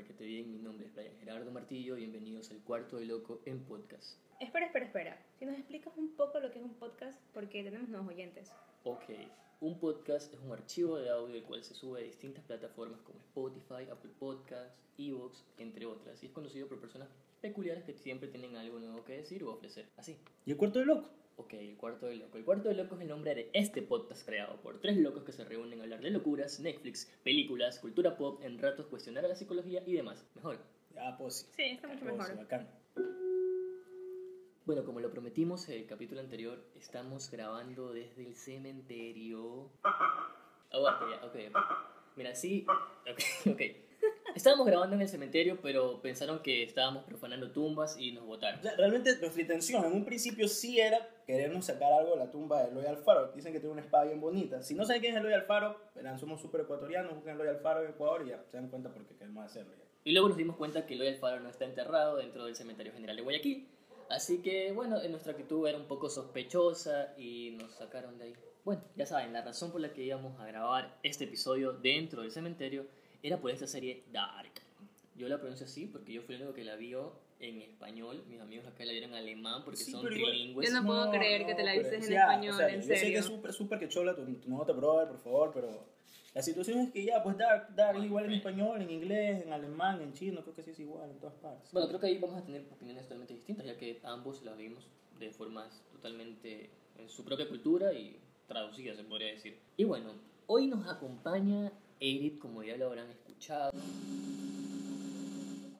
pasando requete bien. Mi nombre es Brian Gerardo Martillo. Bienvenidos al Cuarto de Loco en podcast. Espera, espera, espera. Si nos explicas un poco lo que es un podcast, porque tenemos nuevos oyentes. Ok, un podcast es un archivo de audio el cual se sube a distintas plataformas como Spotify, Apple Podcasts, Evox, entre otras. Y es conocido por personas peculiares que siempre tienen algo nuevo que decir o ofrecer. Así. ¿Y el cuarto de loco? Ok, el cuarto de loco. El cuarto de loco es el nombre de este podcast creado por tres locos que se reúnen a hablar de locuras, Netflix, películas, cultura pop, en ratos cuestionar a la psicología y demás. Mejor. Ya, pues sí. Sí, está mucho Pues, mejor. bacán. Bueno, como lo prometimos en el capítulo anterior, estamos grabando desde el cementerio. Aguante ya, ok. ok. Mira, sí. Ok, ok. Estábamos grabando en el cementerio, pero pensaron que estábamos profanando tumbas y nos votaron. O sea, realmente nuestra intención en un principio sí era querernos sacar algo de la tumba de Eloy Alfaro. Dicen que tiene una espada bien bonita. Si no saben quién es Eloy Alfaro, verán, somos súper ecuatorianos, buscan Eloy Alfaro en Ecuador y ya se dan cuenta porque queremos hacerlo ya. Y luego nos dimos cuenta que Eloy Alfaro no está enterrado dentro del cementerio general de Guayaquil. Así que, bueno, en nuestra actitud era un poco sospechosa y nos sacaron de ahí. Bueno, ya saben, la razón por la que íbamos a grabar este episodio dentro del cementerio era por esta serie Dark. Yo la pronuncio así porque yo fui el único que la vio en español. Mis amigos acá la vieron en alemán porque Sí, son trilingües. Yo no puedo creer que te la pero- dices en ya, español, o sea, en Yo sé que serio. es súper, súper que chola tu, tu nota, brother, por favor, pero la situación es que ya, pues Dark, Dark es igual en español, en inglés, en alemán, en chino, creo que sí es igual en todas partes. Bueno, creo que ahí vamos a tener opiniones totalmente distintas, ya que ambos las vimos de formas totalmente en su propia cultura y traducidas, se podría decir. Y bueno, hoy nos acompaña Eric, como ya lo habrán escuchado.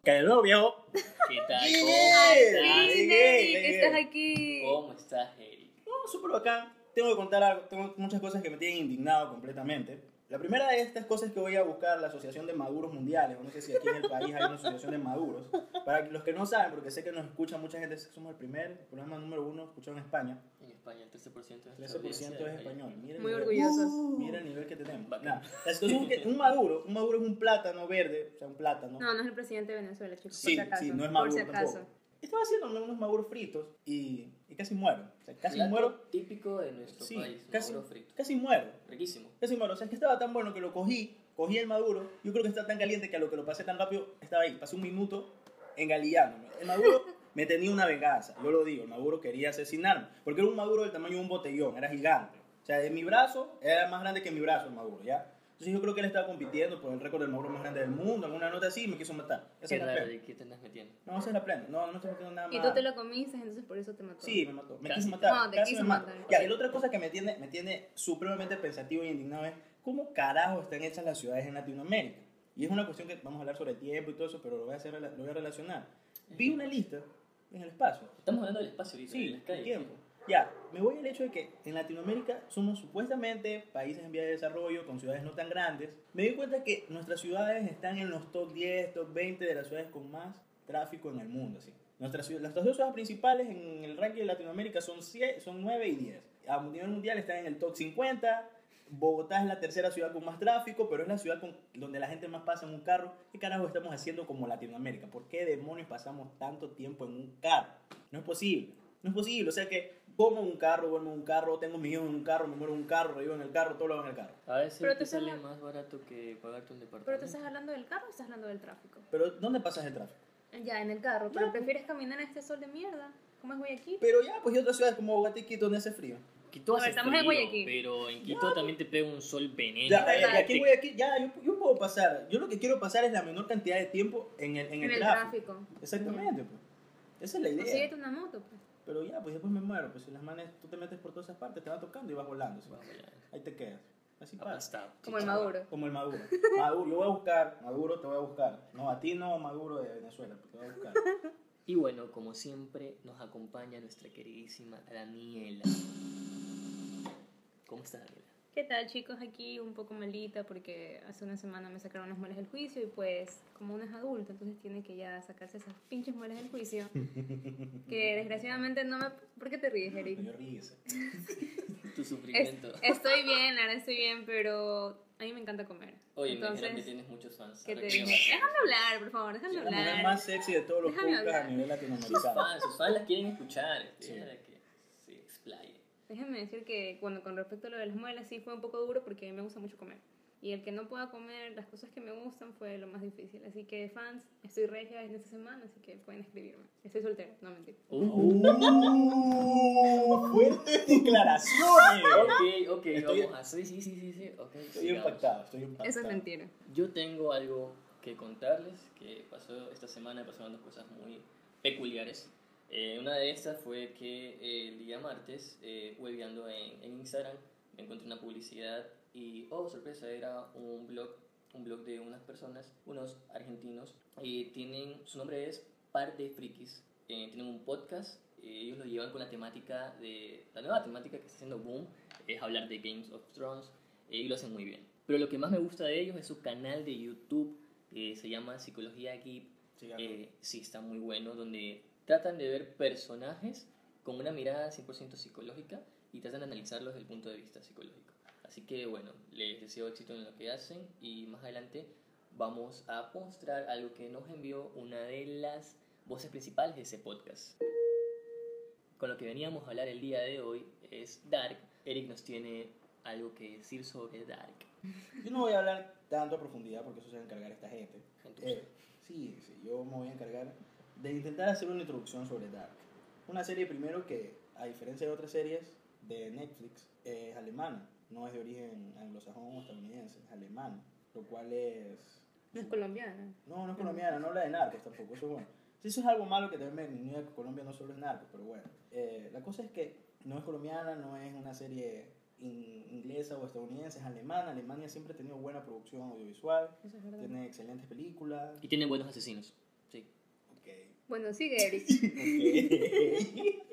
Que no, viejo. ¿Qué tal? Bien. ¿Cómo estás? sí, Llegué, Eric, estás aquí. ¿Cómo estás, Eric? No, súper bacán. Tengo que contar algo, tengo muchas cosas que me tienen indignado completamente. La primera de estas cosas es que voy a buscar la Asociación de Maduros Mundiales. No sé si aquí en el país hay una asociación de maduros. Para los que no saben, porque sé que nos escucha mucha gente, somos el primer programa número uno escuchado en España. En España, el 13% de 13% nuestra audiencia es español. Mira el Muy nivel- orgullosos. Mira el nivel que tenemos. Nah, la situación es que un maduro, un maduro es un plátano verde, o sea, un plátano. No, no es el presidente de Venezuela, chicos, Sí, por si acaso. sí, no es por maduro si acaso. tampoco. Estaba haciendo unos maduros fritos y, y casi muero. O sea, casi Plato muero. típico de nuestro Sí, país, casi, maduro frito. casi muero. Riquísimo. Casi muero. O sea, es que estaba tan bueno que lo cogí, cogí el maduro. Yo creo que está tan caliente que a lo que lo pasé tan rápido, estaba ahí. Pasé un minuto engalillándome. El maduro me tenía una venganza. Yo lo digo, el maduro quería asesinarme. Porque era un maduro del tamaño de un botellón, era gigante. O sea, de mi brazo era más grande que mi brazo el maduro, ¿ya? Entonces yo creo que él estaba compitiendo por el récord del maduro más grande del mundo, alguna nota así, y me quiso matar. Esa Qué es la raro, plena. ¿de qué te andas metiendo? No, esa es la plena. No, no estoy metiendo nada más. Y tú te lo comiste, entonces por eso te mató. Sí, me mató. Me Casi. quiso matar. No, te casi quiso me mató. matar. Ya, y la otra cosa que me tiene, me tiene supremamente pensativo y indignado es cómo carajo están hechas las ciudades en Latinoamérica. Y es una cuestión que vamos a hablar sobre tiempo y todo eso, pero lo voy a, hacer, lo voy a relacionar. Vi una lista en el espacio. Estamos hablando del espacio ahorita, Sí, las el calles. tiempo. Ya, me voy al hecho de que en Latinoamérica somos supuestamente países en vía de desarrollo, con ciudades no tan grandes. Me di cuenta que nuestras ciudades están en los top 10, top 20 de las ciudades con más tráfico en el mundo. Así. Nuestras, nuestras dos ciudades principales en el ranking de Latinoamérica son, sie- son 9 y 10. A nivel mundial están en el top 50. Bogotá es la tercera ciudad con más tráfico, pero es la ciudad con, donde la gente más pasa en un carro. ¿Qué carajo estamos haciendo como Latinoamérica? ¿Por qué demonios pasamos tanto tiempo en un carro? No es posible. No es posible. O sea que como en un carro, duermo en un carro, tengo mis hijos en un carro, me muero en un carro, revivo en el carro, todo lo hago en el carro. A veces Pero te sale más barato que pagarte un departamento. ¿Pero te estás hablando del carro o estás hablando del tráfico? Pero ¿dónde pasas el tráfico? Ya, en el carro, pero prefieres caminar en este sol de mierda. ¿Cómo es Guayaquil? Pero ya, pues y otras ciudades como Bogotá y Quito donde hace frío. Quito A ver, hace estamos en frío, Guayaquil. pero en Quito también te pega un sol veneno. Ya, verdad. y aquí en Guayaquil, ya, yo, yo puedo pasar. Yo lo que quiero pasar es la menor cantidad de tiempo en el, en En el, el tráfico. tráfico. Exactamente, pues. Esa es la O idea. síguete una moto, pues. Pero ya, pues después me muero. Pues si las manes, tú te metes por todas esas partes, te van tocando y vas volando. Ahí te quedas. Así pasa. Como el. Maduro. Como el Maduro. Maduro, yo voy a buscar. Maduro, te voy a buscar. No, a ti no, Maduro de Venezuela. Te voy a buscar. Y bueno, como siempre, nos acompaña nuestra queridísima Daniela. ¿Cómo estás, Daniela? ¿Qué tal chicos? Aquí un poco malita porque hace una semana me sacaron las muelas del juicio y pues como uno es adulto entonces tiene que ya sacarse esas pinches muelas del juicio que desgraciadamente no me... ¿Por qué te ríes, Me Eric? dio risa. Tu Es- sufrimiento. estoy bien, ahora estoy bien, pero a mí me eanta comer. Oye, me dijeron que entonces, tienes muchos fans. ¿qué ahora te que dije? me imagino. Déjame hablar, por favor, déjame La mujer hablar. más sexy de todos los podcasts a nivel Sus latinoamericano. fans, sus fans las quieren escuchar. este, Sí. que. Déjenme decir que cuando con respecto a lo de las muelas sí fue un poco duro porque a mí me gusta mucho comer. Y el que no pueda comer las cosas que me gustan fue lo más difícil. Así que fans, estoy regia en esta semana, así que pueden escribirme. Estoy soltero, no mentira. ¡Uh! ¡Fuertes declaraciones! Ok, ok, Estoy- vamos a... Sí, sí, sí, sí, sí, ok. Estoy sigamos. impactado, estoy impactado. Eso es mentira. Yo tengo algo que contarles que pasó esta semana, pasaron dos cosas muy peculiares. Eh, una de estas fue que eh, el día martes, eh, hueveando en, en Instagram, me encontré una publicidad y, oh, sorpresa, era un blog, un blog de unas personas, unos argentinos, y tienen, su nombre es Par de Frikis, eh, tienen un podcast, eh, ellos lo llevan con la temática de, la nueva temática que está haciendo boom, es hablar de Games of Thrones, eh, y lo hacen muy bien. Pero lo que más me gusta de ellos es su canal de YouTube, que se llama Psicología Geek, Sí, sí, está muy bueno, donde tratan de ver personajes con una mirada 100% psicológica y tratan de analizarlos desde el punto de vista psicológico. Así que bueno, les deseo éxito en lo que hacen y más adelante vamos a mostrar algo que nos envió una de las voces principales de ese podcast. Con lo que veníamos a hablar el día de hoy es Dark. Eric nos tiene algo que decir sobre Dark. Yo no voy a hablar tanto a profundidad porque eso se va a encargar esta gente. Eh, sí, sí, yo me voy a encargar de intentar hacer una introducción sobre Dark. Una serie primero que, a diferencia de otras series de Netflix, es alemana. No es de origen anglosajón o estadounidense, es alemana. Lo cual es... No es colombiana. No, no es colombiana, no habla de narcos tampoco, eso es bueno. Sí, eso es algo malo que también que Colombia no solo es narcos, pero bueno. Eh, la cosa es que no es colombiana, no es una serie in- inglesa o estadounidense, es alemana. Alemania siempre ha tenido buena producción audiovisual, Eso es verdad. tiene excelentes películas. y tiene buenos asesinos. Bueno, sigue Eric.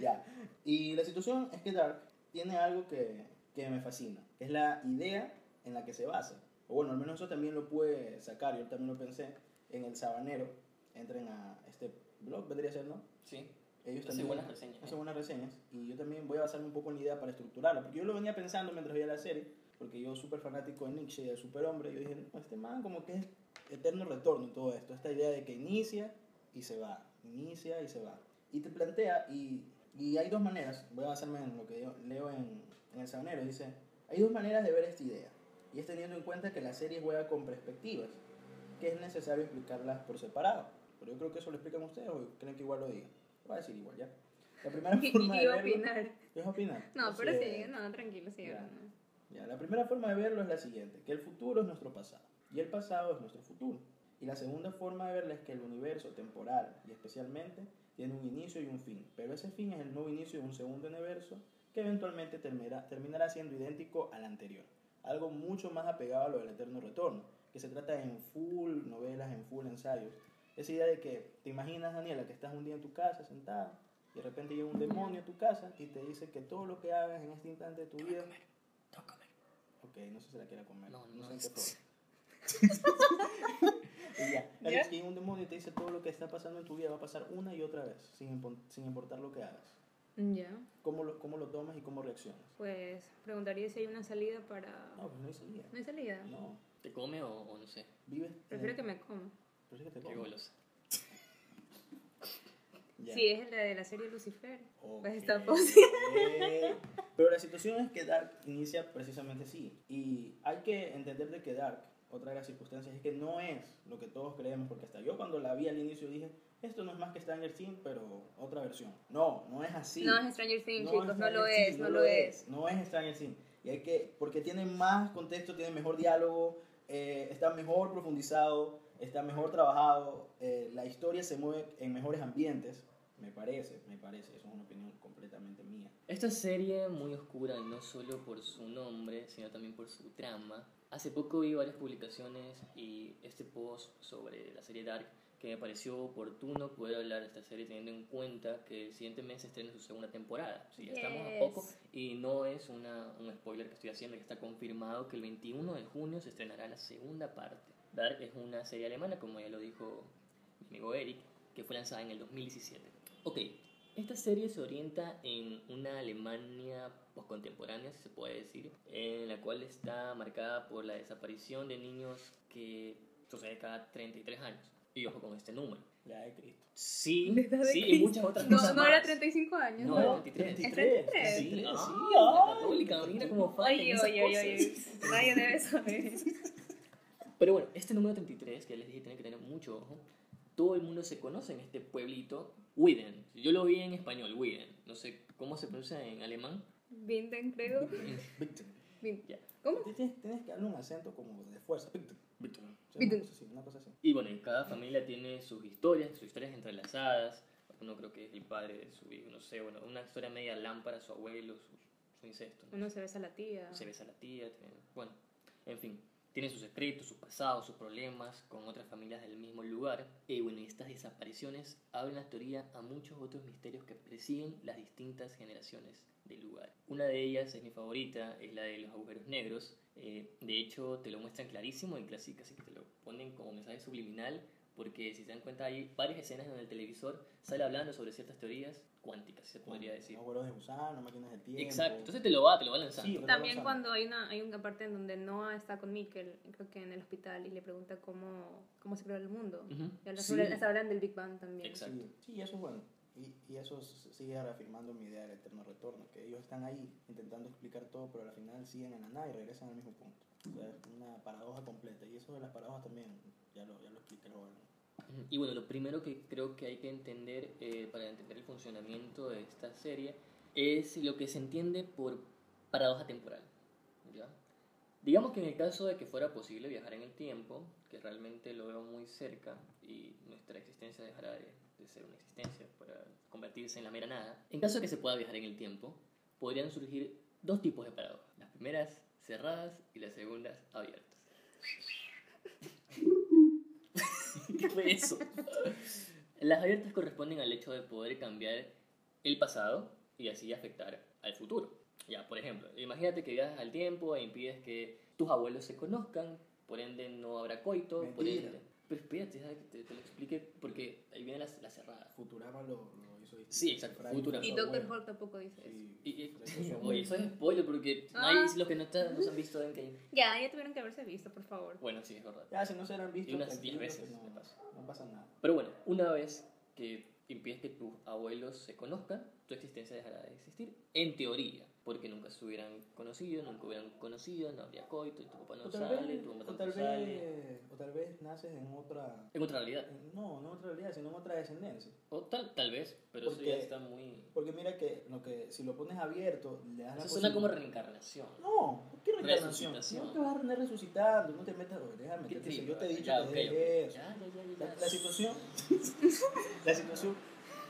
Ya. Y la situación es que Dark tiene algo que, que me fascina, que es la idea en la que se basa. O bueno, al menos eso también lo pude sacar, yo también lo pensé en el Sabanero. Entren a este blog, vendría a ser, ¿no? Sí. Ellos Hace también buenas reseñas, hacen ¿eh? buenas reseñas y yo también voy a basarme un poco en la idea para estructurarla, porque yo lo venía pensando mientras veía la serie, porque yo súper fanático de Nietzsche y del superhombre, yo dije, no, este man como que es eterno retorno en todo esto, esta idea de que inicia y se va, inicia y se va. Y te plantea, y, y hay dos maneras, voy a basarme en lo que yo leo en, en El Sabanero, dice, hay dos maneras de ver esta idea, y es teniendo en cuenta que la serie juega con perspectivas, que es necesario explicarlas por separado. Pero yo creo que eso lo explican ustedes o creen que igual lo diga. Lo voy a decir igual, ¿ya? La primera forma de verlo... opinar. No, O pero sigue, no, tranquilo, sigue ya. ya, la primera forma de verlo es la siguiente, que el futuro es nuestro pasado y el pasado es nuestro futuro. Y la segunda forma de verla es que el universo temporal y especialmente tiene un inicio y un fin, pero ese fin es el nuevo inicio de un segundo universo que eventualmente terminará, terminará siendo idéntico al anterior. Algo mucho más apegado a lo del eterno retorno, que se trata en full novelas, en full ensayos. Esa idea de que te imaginas, Daniela, que estás un día en tu casa sentada y de repente llega un demonio a tu casa y te dice que todo lo que hagas en este instante de tu vida No comer. Ok, no sé si la quiera comer. No, No, no, sé qué es-. Y ya. ¿Ya? Es que un demonio y te dice todo lo que está pasando en tu vida va a pasar una y otra vez, sin, sin importar lo que hagas. Ya. ¿Cómo lo, ¿Cómo lo tomas y cómo reaccionas? Pues preguntaría si hay una salida para. No, pues no hay salida. ¿No hay salida? No. ¿Te come o, o no sé? Vives. Prefiero en- que me coma. Prefiero que te Qué comas. golosa. Ya. Si es la de la serie Lucifer, Ok. pues está posible. Pero la situación es que Dark inicia precisamente así. Y hay que entender de que Dark, otra de las circunstancias, es que no es lo que todos creemos, porque hasta yo cuando la vi al inicio dije, esto no es más que Stranger Things, pero otra versión. No, no es así. No es Stranger Things, chicos, no Stranger lo Things, es, no lo es. No es Stranger Things. Y hay que, porque tiene más contexto, tiene mejor diálogo, eh, está mejor profundizado, está mejor trabajado, eh, la historia se mueve en mejores ambientes, me parece, me parece, eso es una opinión completamente mía. Esta serie muy oscura, no solo por su nombre, sino también por su trama. Hace poco vi varias publicaciones y este post sobre la serie Dark que me pareció oportuno poder hablar de esta serie teniendo en cuenta que el siguiente mes se estrena su segunda temporada. Sí, ya estamos a Yes. poco y no es una, un spoiler que estoy haciendo, que está confirmado que el 21 de junio se estrenará la segunda parte. Dark es una serie alemana, como ya lo dijo mi amigo Eric, que fue lanzada en el 2017. Ok, esta serie se orienta en una Alemania postcontemporánea, si se puede decir, en la cual está marcada por la desaparición de niños que sucede cada 33 años. Y ojo con este número. La de Cristo. Sí, ¿La edad de sí, y Cristo? muchas otras No, cosas no más. era 35 años. No, No, era 33. 33. 33. Sí, 33, ah, sí, católica, mira cómo falla Oye, oye, oye, oye. Nadie debe saber. Pero bueno, este número 33, que ya les dije, tiene que tener mucho ojo. Todo el mundo se conoce en este pueblito, Widen. Yo lo vi en español, Widen. No sé cómo se pronuncia en alemán. Vinden, creo. Ya. ¿Cómo? Tienes, tienes que darle un acento como de fuerza. Una cosa así. Una cosa así. Y bueno, y cada familia tiene sus historias, sus historias entrelazadas. Uno creo que es el padre de su hijo, no sé, bueno, una historia media lámpara, su abuelo, su, su incesto. ¿no? Uno se besa a la tía. Se besa a la tía, tiene- bueno, en fin. Tiene sus secretos, sus pasados, sus problemas con otras familias del mismo lugar. Y bueno, estas desapariciones abren la teoría a muchos otros misterios que persiguen las distintas generaciones del lugar. Una de ellas es mi favorita, es la de los agujeros negros. Eh, de hecho, te lo muestran clarísimo y casi, casi que te lo ponen como mensaje subliminal, porque si se dan cuenta hay varias escenas donde el televisor sale hablando sobre ciertas teorías cuánticas, se podría decir. Abuelos de gusano, máquinas del tiempo. Exacto, entonces te lo va, te lo va lanzando. Sí, También Gonzalo. cuando hay una, hay una parte en donde Noah está con Mikkel, creo que en el hospital, y le pregunta cómo, cómo se creó el mundo. Ujú. Y habla Sí. sobre- les hablan del Big Bang también. Exacto. Sí, sí, eso es bueno. Y, y eso sigue reafirmando mi idea del eterno retorno, que ellos están ahí intentando explicar todo, pero al final siguen en la nada y regresan al mismo punto. Una paradoja completa. Y eso de las paradojas también, ya lo, ya lo expliqué luego. Y bueno, lo primero que creo que hay que entender eh, para entender el funcionamiento de esta serie es lo que se entiende por paradoja temporal. Digamos que en el caso de que fuera posible viajar en el tiempo, que realmente lo veo muy cerca y nuestra existencia dejará de, de ser una existencia para convertirse en la mera nada, en caso de que se pueda viajar en el tiempo, podrían surgir dos tipos de paradojas. Las primeras cerradas y las segundas abiertas. ¿Qué fue eso? Las abiertas corresponden al hecho de poder cambiar el pasado y así afectar al futuro. Ya, por ejemplo, imagínate que viajas al tiempo e impides que tus abuelos se conozcan, por ende no habrá coito, por Mentira. ende... Pero espérate, te, te lo explique porque ahí viene la, la cerrada. Futurama lo, lo Sí, exacto. Y Doctor. Who tampoco dice eso. Y, y- oye, eso es spoiler porque Ah. hay los que no, están- no se han visto Endgame. Ya, ya tuvieron que haberse visto, por favor. Bueno, sí, es verdad. Ya, si no se han visto, Y unas tranquilo, 10 veces que no, me pasa. no pasa nada. Pero bueno, una vez que impides que tus abuelos se conozcan, tu existencia dejará de existir, en teoría, porque nunca se hubieran conocido, nunca hubieran conocido, no habría coito, y tu papá no sale, vez, tu mamá o, tampoco tal sale. vez, o tal vez naces en otra... En otra realidad. en- no, no en otra realidad, sino en otra descendencia. O tal, tal vez, pero eso Porque- ya está muy... Porque mira que, lo que si lo pones abierto, le das la Eso suena como reencarnación. No, ¿por qué reencarnación? No te vas a andar resucitando, no te metas, déjame yo te he dicho Ya, que ok, dejes ok. eso. Ya, ya, ya, ya, La, la situación, la situación,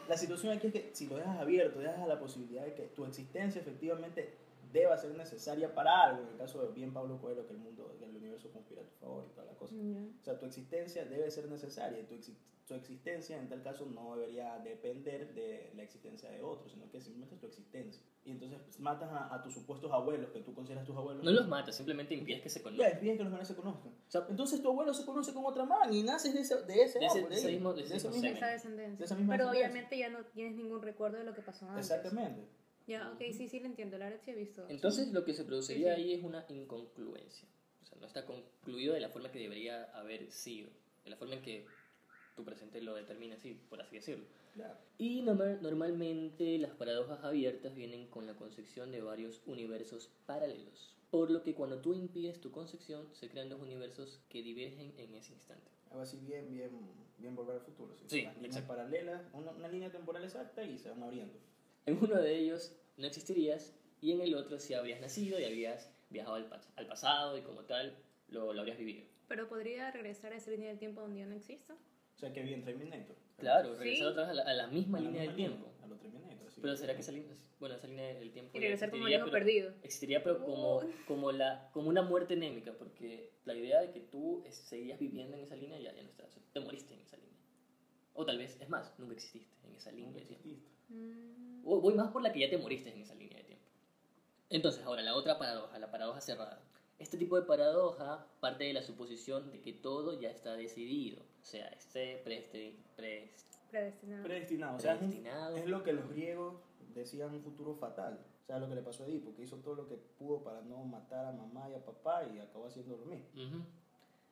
la situación aquí es que si lo dejas abierto, dejas la posibilidad de que tu existencia efectivamente deba ser necesaria para algo, en el caso de bien Pablo Coelho, que el mundo, que el universo conspira a tu favor y toda la cosa. Ya. O sea, tu existencia debe ser necesaria y tu, exi- tu existencia en tal caso no debería depender de la existencia de otros, sino que simplemente es tu existencia. Y entonces pues, matas a, a tus supuestos abuelos, que tú consideras tus abuelos. No los matas, simplemente impides que se Ya, conozcan. impiden que los manes se conozcan. O sea, Entonces tu abuelo se conoce con otra man y naces de ese, de ese De ese- de ese mismo- Esa descendencia. De esa misma Pero descendencia. obviamente ya no tienes ningún recuerdo de lo que pasó antes. Exactamente. Ya, ok, sí, sí, lo entiendo. La verdad sí he visto. Entonces lo que se produciría Sí, sí. ahí es una incongruencia. O sea, no está concluido de la forma que debería haber sido, de la forma en que tu presente lo determina así, por así decirlo. Claro. Y norma- normalmente las paradojas abiertas vienen con la concepción de varios universos paralelos. Por lo que cuando tú impides tu concepción, se crean dos universos que divergen en ese instante. Algo así bien, bien, bien volver al futuro. Sí, líneas exacto. paralelas, una, una línea temporal exacta y se van abriendo. En uno de ellos no existirías y en el otro sí habrías nacido y habrías viajado al, pas- al pasado y como tal lo, lo habrías vivido. Pero podría regresar a esa línea del tiempo donde ya no exista. O sea, que bien Terminator. Claro, Sí. regresar otra vez a la, a la misma A la línea del tiempo. A lo Terminator, sí. Pero será que esa línea, bueno, esa línea del tiempo Y regresar como el hijo perdido. Existiría, pero como, Oh. como, la, como una muerte anémica, porque la idea de que tú seguías viviendo en esa línea ya, ya no está. O sea, te moriste en esa línea. O tal vez, es más, nunca exististe en esa línea Nunca exististe. Mm, Voy más por la que ya te moriste en esa línea de tiempo. Entonces, ahora, la otra paradoja, la paradoja cerrada. Este tipo de paradoja parte de la suposición de que todo ya está decidido. O sea, esté preste, pres- predestinado. Predestinado. O sea, predestinado. es lo que los griegos decían un futuro fatal. O sea, lo que le pasó a Edipo, que hizo todo lo que pudo para no matar a mamá y a papá y acabó haciendo lo mismo. Ujú.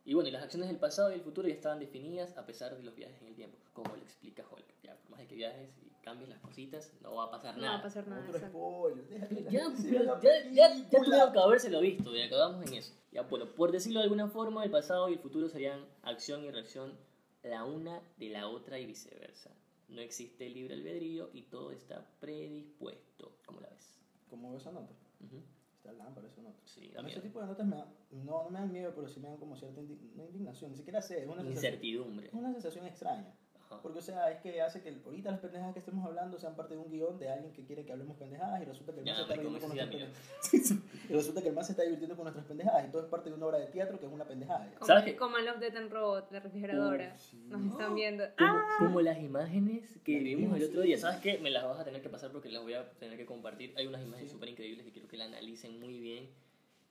Y bueno, y las acciones del pasado y el futuro ya estaban definidas a pesar de los viajes en el tiempo, como lo explica Hulk. Ya, por más de que viajes y cambies las cositas, no va a pasar No va a nada. pasar nada. Otro spoiler. Ya, ya, ya, ya tuvieron que habérselo visto, ya acabamos en eso. Ya, bueno, por decirlo de alguna forma, el pasado y el futuro serían acción y reacción la una de la otra y viceversa. No existe libre albedrío y todo está predispuesto. ¿Cómo la ves? ¿Cómo ves esa nota? Ujú. Está lámpara esa nota. Sí, da A mí ese miedo. tipo de notas me da, no, no me dan miedo, pero sí me dan como cierta indi- no indignación, ni siquiera sé, es una sensación, Incertidumbre. es una sensación extraña. Ajá. Porque, o sea, es que hace que ahorita las pendejadas que estemos hablando sean parte de un guion de alguien que quiere que hablemos pendejadas y resulta que el man se está marico, riendo con nuestras pendejadas. y resulta que el man se está divirtiendo con nuestras pendejadas y todo es parte de una obra de teatro que es una pendejada. Como, ¿Sabes qué? como Love, Death and Robot, la refrigeradora. Uf, sí. Nos están viendo. Como, ¡Ah! como las imágenes que Las vimos el otro sí. día. ¿Sabes qué? Me las vas a tener que pasar porque las voy a tener que compartir. Hay unas imágenes Sí. súper increíbles que quiero que la analicen muy bien.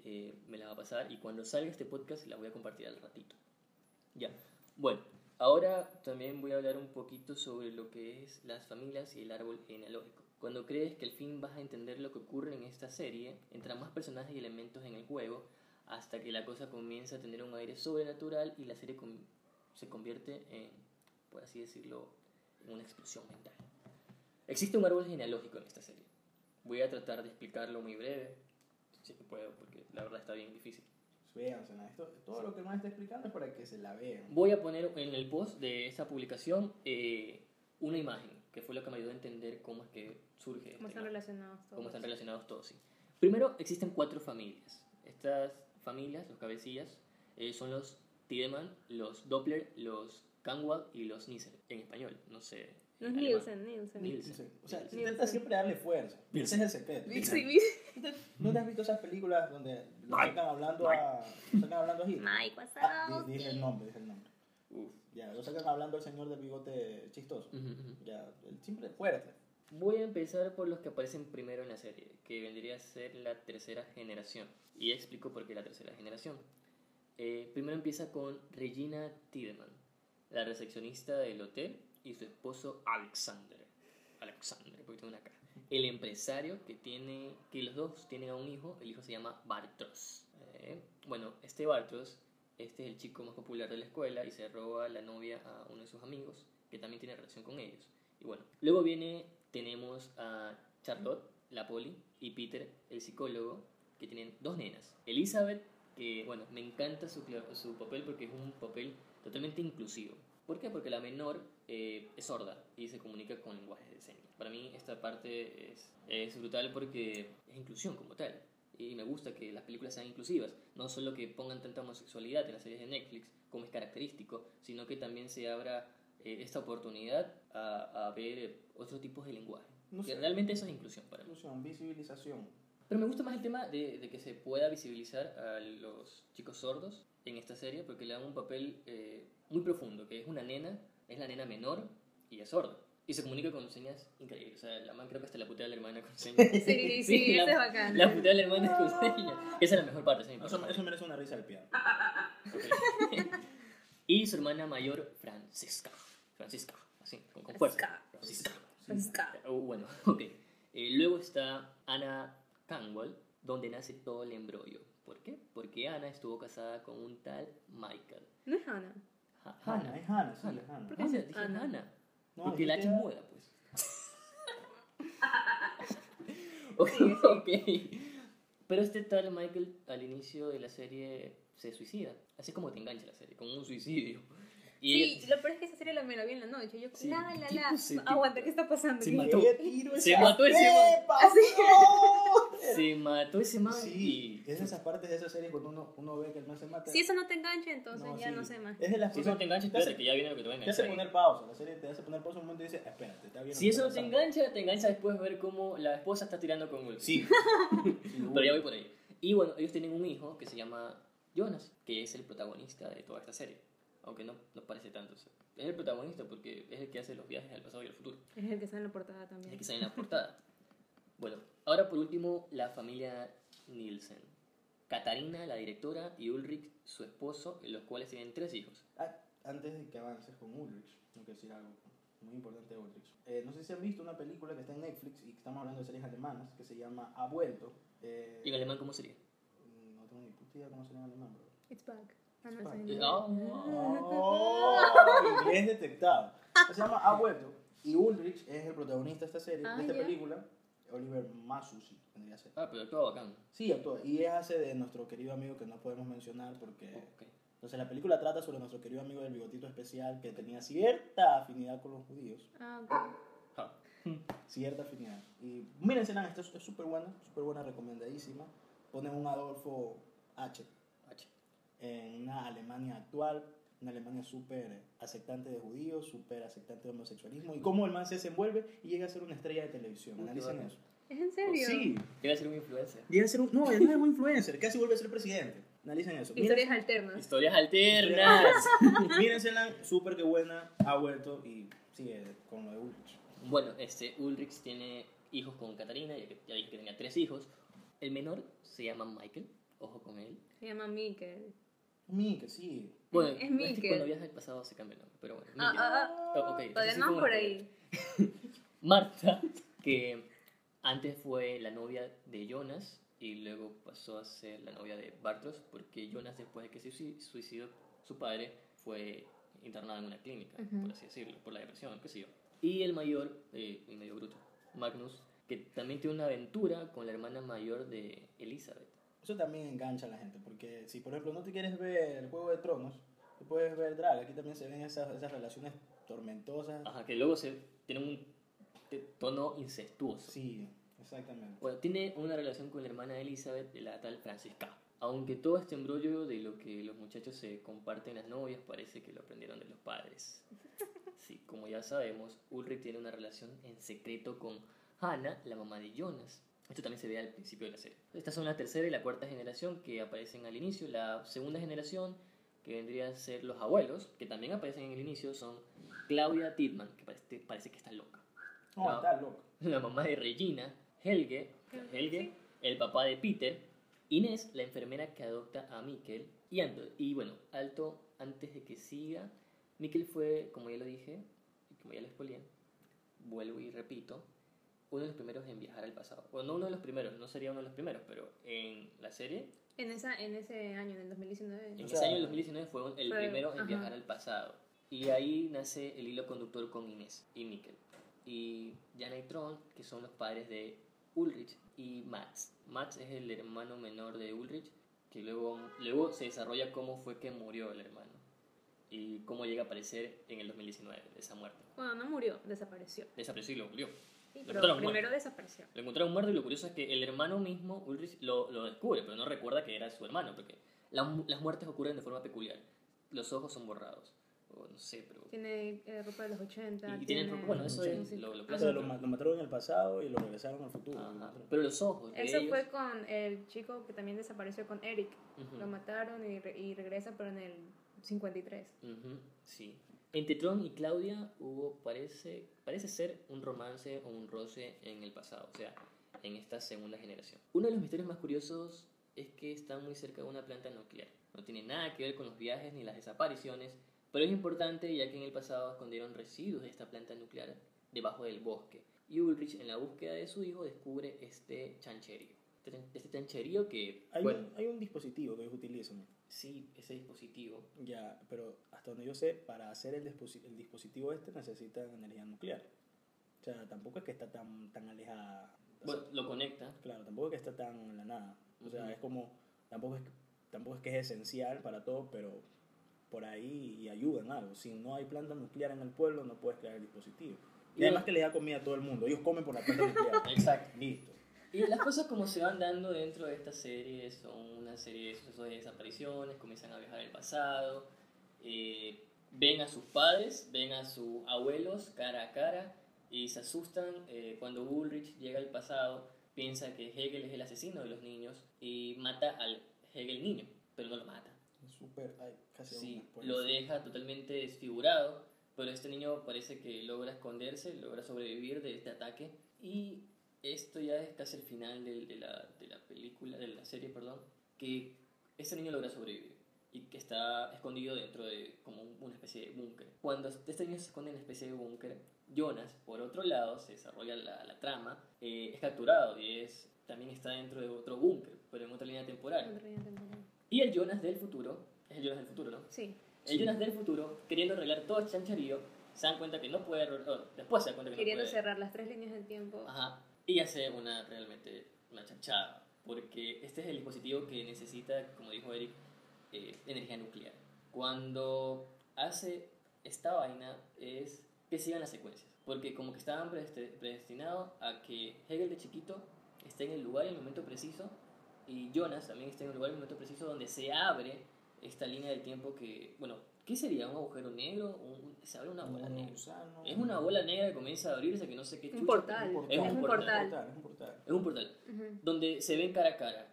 Eh, me las va a pasar y cuando salga este podcast las voy a compartir al ratito. Ya. Bueno, ahora también voy a hablar un poquito sobre lo que es las familias y el árbol genealógico. Cuando crees que al fin vas a entender lo que ocurre en esta serie, entran más personajes y elementos en el juego hasta que la cosa comienza a tener un aire sobrenatural y la serie se convierte en, por así decirlo, en una explosión mental. Existe un árbol genealógico en esta serie. Voy a tratar de explicarlo muy breve, si puedo, porque la verdad está bien difícil. Véanse, esto, todo lo que el man está explicando es para que se la vean. Voy a poner en el post de esta publicación eh, una imagen, que fue lo que me ayudó a entender cómo es que surge. ¿Cómo están imagen. relacionados todos? cómo están relacionados todos. Sí. Primero, existen cuatro familias. Estas familias, los cabecillas, eh, son los Tiedemann, los Doppler, los Canwall y los Nielsen. En español, no sé. En alemán. Nielsen, Nielsen. Nielsen. O sea, Nielsen. intenta siempre darle fuerza. Ese es el secreto. ¿No te has visto esas películas donde lo Mike. sacan hablando a. Lo sacan hablando a Hitler? Mike, what's Ah, up? dije el nombre, dije el nombre. Uf. Ya, lo sacan hablando al señor del bigote chistoso. Ya, el siempre fuerte. Voy a empezar por los que aparecen primero en la serie, que vendría a ser la tercera generación. Y explico por qué la tercera generación. Eh, primero empieza con Regina Tiedemann, la recepcionista del hotel, y su esposo Alexander. Alexander, porque tiene una cara. El empresario que tiene, que los dos tienen a un hijo, el hijo se llama Bartros. Eh, bueno, este Bartros, este es el chico más popular de la escuela y se roba la novia a uno de sus amigos, que también tiene relación con ellos. Y bueno, luego viene, tenemos a Charlotte, la poli, y Peter, el psicólogo, que tienen dos nenas. Elizabeth, que bueno, me encanta su, su papel porque es un papel totalmente inclusivo. ¿Por qué? Porque la menor eh, es sorda y se comunica con lenguajes de señas. Para mí esta parte es, es brutal porque es inclusión como tal. Y me gusta que las películas sean inclusivas. No solo que pongan tanta homosexualidad en las series de Netflix, como es característico, sino que también se abra eh, esta oportunidad a, a ver otros tipos de lenguaje. No que sé. realmente eso es inclusión para mí. Inclusión, visibilización. Pero me gusta más el tema de, de que se pueda visibilizar a los chicos sordos en esta serie porque le dan un papel eh, muy profundo, que es una nena, es la nena menor y es sorda. Y se comunica con señas increíbles. O sea, la man creo que hasta la putea a la hermana con señas. Sí, sí, la, ese es bacán. La putea a la hermana con señas. Esa es la mejor parte. esa es mi Eso, eso merece una risa al piano. y su hermana mayor, Francisca. Francisca, así, con, con fuerza. Francisca. Francisca. Uh, bueno, ok. Eh, luego está Anna Canwell, donde nace todo el embrollo. ¿Por qué? Porque Anna estuvo casada con un tal Michael. No es Hannah. Ha- Hannah, es Hannah, sí, Hannah. es Hannah. ¿Por qué dices- dije Ana? Hannah? No, Porque la H es muda, pues. ok, ok. Pero este tal Michael al inicio de la serie se suicida. Así como te engancha la serie, como un suicidio. Y Sí, lo peor es que esa serie la me la vi en la noche. Yo, Sí, la, la, tipo la. se- No, Aguanta, ¿qué está pasando? se mató. ¿Qué tiro Se esa mató ese no? se mató ese man Sí, es de esas partes de esa serie cuando uno, uno ve que el man se mata. Si eso no te engancha, entonces ya sí. no sé más. Es de las Si eso no te engancha, espérate que ya viene lo que te va a Te hace enganchar. poner pausa, la serie te hace poner pausa un momento y dice, espérate, está bien. Si eso no te pasando". engancha, te engancha después ver cómo la esposa está tirando con Will. Sí. Pero ya voy por ahí. Y bueno, ellos tienen un hijo que se llama Jonas, que es el protagonista de toda esta serie. Aunque no, no parece tanto. o sea, es el protagonista porque es el que hace los viajes al pasado y al futuro. Es el que está en la portada Es el también. que sale en la portada. Bueno, ahora por último, la familia Nielsen. Katarina, la directora, y Ulrich, su esposo, los cuales tienen tres hijos. Ah, antes de que avances con Ulrich, tengo que decir algo muy importante de Ulrich. Eh, no sé si han visto una película que está en Netflix y que estamos hablando de series alemanas que se llama Ha vuelto. Eh, ¿Y en alemán cómo sería? No tengo ni puta idea cómo se llama en alemán, bro. It's back. Ah, no, es Ah, Oh, inglés detectado. Se llama Ha vuelto. Y Ulrich es el protagonista de esta serie, Ah, de esta ya. película. Oliver Masucci, vendría a ser. Ah, pero todo bacán. Sí, actúa. Y es hace de nuestro querido amigo que no podemos mencionar porque... Ok. Entonces la película trata sobre nuestro querido amigo del bigotito especial que tenía cierta afinidad con los judíos. Ah, ok. Ah. Cierta afinidad. Y mírense, esta es súper buena, súper buena, recomendadísima. Ponen un Adolfo H. en una Alemania actual, una Alemania súper aceptante de judíos, súper aceptante de homosexualismo, y cómo el man se desenvuelve y llega a ser una estrella de televisión. Analicen eso. ¿Es en serio? Sí, Quiero ser un influencer. llega a ser un... No, ya no es un influencer, casi vuelve a ser presidente. Analicen eso. Historias alternas. Historias alternas. Mírensela, súper que buena, ha vuelto y sigue con lo de Ulrich. Bueno, este Ulrich tiene hijos con Catarina, ya, dije que tenía tres hijos. El menor se llama Michael, ojo con él. Se llama Mikkel. Que sí. Bueno, Es es que cuando viajas al pasado se cambia el nombre, pero bueno. Ah, Mikkel. ah, Oh, ok, Todavía no por ahí. Marta, que antes fue la novia de Jonas y luego pasó a ser la novia de Bartos porque Jonas después de que se sui- suicidó su padre fue internado en una clínica, Ujú. por así decirlo, por la depresión, qué sé yo. Y el mayor, eh, el medio bruto, Magnus, que también tiene una aventura con la hermana mayor de Elizabeth. Eso también engancha a la gente, porque si por ejemplo no te quieres ver el Juego de Tronos, te puedes ver Drag. Aquí también se ven esas, esas relaciones tormentosas. Ajá, que luego se tiene un tono incestuoso. Sí, exactamente. Bueno, tiene una relación con la hermana de Elizabeth, de la tal Francisca. Aunque todo este embrollo de lo que los muchachos se comparten las novias parece que lo aprendieron de los padres. Sí, como ya sabemos, Ulrich tiene una relación en secreto con Hannah, la mamá de Jonas. Esto también se ve al principio de la serie. Estas son la tercera y la cuarta generación que aparecen al inicio. La segunda generación, que vendría a ser los abuelos, que también aparecen en el inicio, son Claudia Tidman, que parece, parece que está loca No, No. está loco. la mamá de Regina, Helge, Helge, el papá de Peter, Inés, la enfermera que adopta a Mikkel, y, Anto- y bueno, alto, antes de que siga, Mikkel fue, como ya lo dije, y como ya les spoileé, vuelvo y repito, uno de los primeros en viajar al pasado. Bueno, no uno de los primeros, no sería uno de los primeros, pero en la serie, En, esa, en ese año, en el 2019. en O ese sea, año, el 2019, fue un- el fue- primero en ajá. viajar al pasado. Y ahí nace el hilo conductor con Inés y Mikkel. Y Jana y Tron, que son los padres de Ulrich y Mats. Mats es el hermano menor de Ulrich, que luego, luego se desarrolla cómo fue que murió el hermano. Y cómo llega a aparecer en el 2019, de esa muerte. Bueno, no murió, desapareció. Desapareció y lo murió. Sí, pero encontraron primero muerto. desapareció. Lo encontraron muerto y lo curioso es que el hermano mismo, Ulrich, lo, lo descubre, pero no recuerda que era su hermano, porque la las muertes ocurren de forma peculiar. Los ojos son borrados. O no sé, pero... Tiene eh, ropa de los 80. Y tienen ropa- bueno, eso es lo- lo O Ajá. sea, lo, lo mataron en el pasado y lo regresaron al futuro. Ajá. Pero los ojos Eso ellos... fue con el chico que también desapareció con Eric. Ujú. Lo mataron y, re- y regresa, pero en el 53. Ujú, sí. Entre Tron y Claudia hubo, parece, parece ser un romance o un roce en el pasado, o sea, en esta segunda generación. Uno de los misterios más curiosos es que están muy cerca de una planta nuclear. No tiene nada que ver con los viajes ni las desapariciones, pero es importante ya que en el pasado escondieron residuos de esta planta nuclear debajo del bosque. Y Ulrich, en la búsqueda de su hijo, descubre este chancherío. Este Este chancherío que, Hay, bueno, un, hay un dispositivo que ellos utilizan. Sí, ese dispositivo Ya, pero hasta donde yo sé, para hacer el, disposi- el dispositivo este necesitan energía nuclear. O sea, tampoco es que está tan, tan alejada. Bueno, lo conecta claro, tampoco es que está tan en la nada. O sea, es como, tampoco es, que- tampoco es que es esencial para todo, pero por ahí y ayuda en algo. Si no hay planta nuclear en el pueblo, no puedes crear el dispositivo. Y Y- además que le da comida a todo el mundo. Ellos comen por la planta nuclear. Exacto. Listo. Y las cosas como se van dando dentro de esta serie son una serie de sucesos de desapariciones, comienzan a viajar al pasado, eh, ven a sus padres, ven a sus abuelos cara a cara y se asustan eh, cuando Ulrich llega al pasado, piensa que Hegel es el asesino de los niños y mata al Hegel niño, pero no lo mata. Ay, casi Sí, lo deja totalmente desfigurado, pero este niño parece que logra esconderse, logra sobrevivir de este ataque y esto ya es casi el final del- de, la, de la película, de la serie, perdón, que este niño logra sobrevivir y que está escondido dentro de como un- una especie de búnker. Cuando este niño se esconde en una especie de búnker, Jonas, por otro lado, se desarrolla la, la trama, eh, es capturado y es, también está dentro de otro búnker, pero en otra línea temporal. Otra línea temporal. Y el Jonas del futuro es el Jonas del futuro, ¿no? Sí. El Jonas del futuro, queriendo arreglar todo el chancharío, se dan cuenta que no puede, después se dan cuenta que Queriendo no puede. cerrar las tres líneas del tiempo. Ajá. Y hace una realmente una chanchada. Porque este es el dispositivo que necesita, como dijo Eric, eh, energía nuclear. Cuando hace esta vaina es que sigan las secuencias. Porque como que estaban predestinados a que Hegel de chiquito esté en el lugar y el momento preciso. Y Jonas también esté en el lugar y el momento preciso donde se abre esta línea del tiempo que, bueno, ¿qué sería? ¿Un agujero negro? Un- se abre una bola Un negra. gusano. Es una bola negra que comienza a abrirse que no sé qué Un chucha, portal. Un Es un Es un portal. Es un portal. Es un portal donde se ven cara a cara,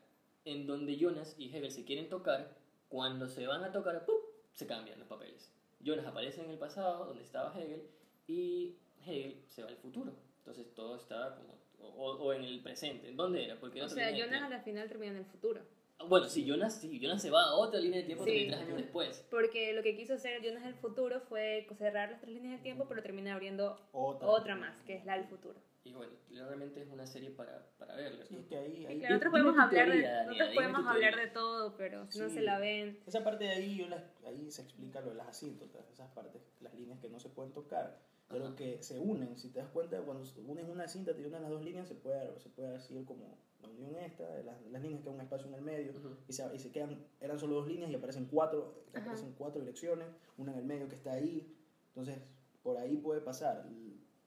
en donde Jonas y Hegel se quieren tocar, cuando se van a tocar, ¡pum! se cambian los papeles. Jonas aparece en el pasado, donde estaba Hegel, y Hegel se va al futuro. Entonces todo está como, o, o en el presente. ¿En dónde era? Porque en O sea, Jonas a la final termina en el futuro. Bueno, sí, Jonas, sí, Jonas se va a otra línea de tiempo Sí. 33 años después. Porque lo que quiso hacer Jonas del futuro fue cerrar las tres líneas del tiempo, pero termina abriendo Otra. otra más, que es la del futuro. Y bueno, realmente es una serie para, para verla. Sí, es que ahí, ahí- Y claro, nosotros podemos hablar, teoría, de, Daniela, nosotros podemos hablar de todo, pero si no Sí. se la ven. Esa parte de ahí, yo las- ahí se explica lo de las asíntotas, esas partes, las líneas que no se pueden tocar, pero Ajá. que se unen. Si te das cuenta, cuando unes una asíntota y unes las dos líneas, se puede, se puede decir como unión esta, las, las líneas que un espacio en el medio, Ujú. y, se, y se quedan, eran solo dos líneas y aparecen cuatro, Ajá. aparecen cuatro direcciones, una en el medio que está ahí. Entonces, por ahí puede pasar.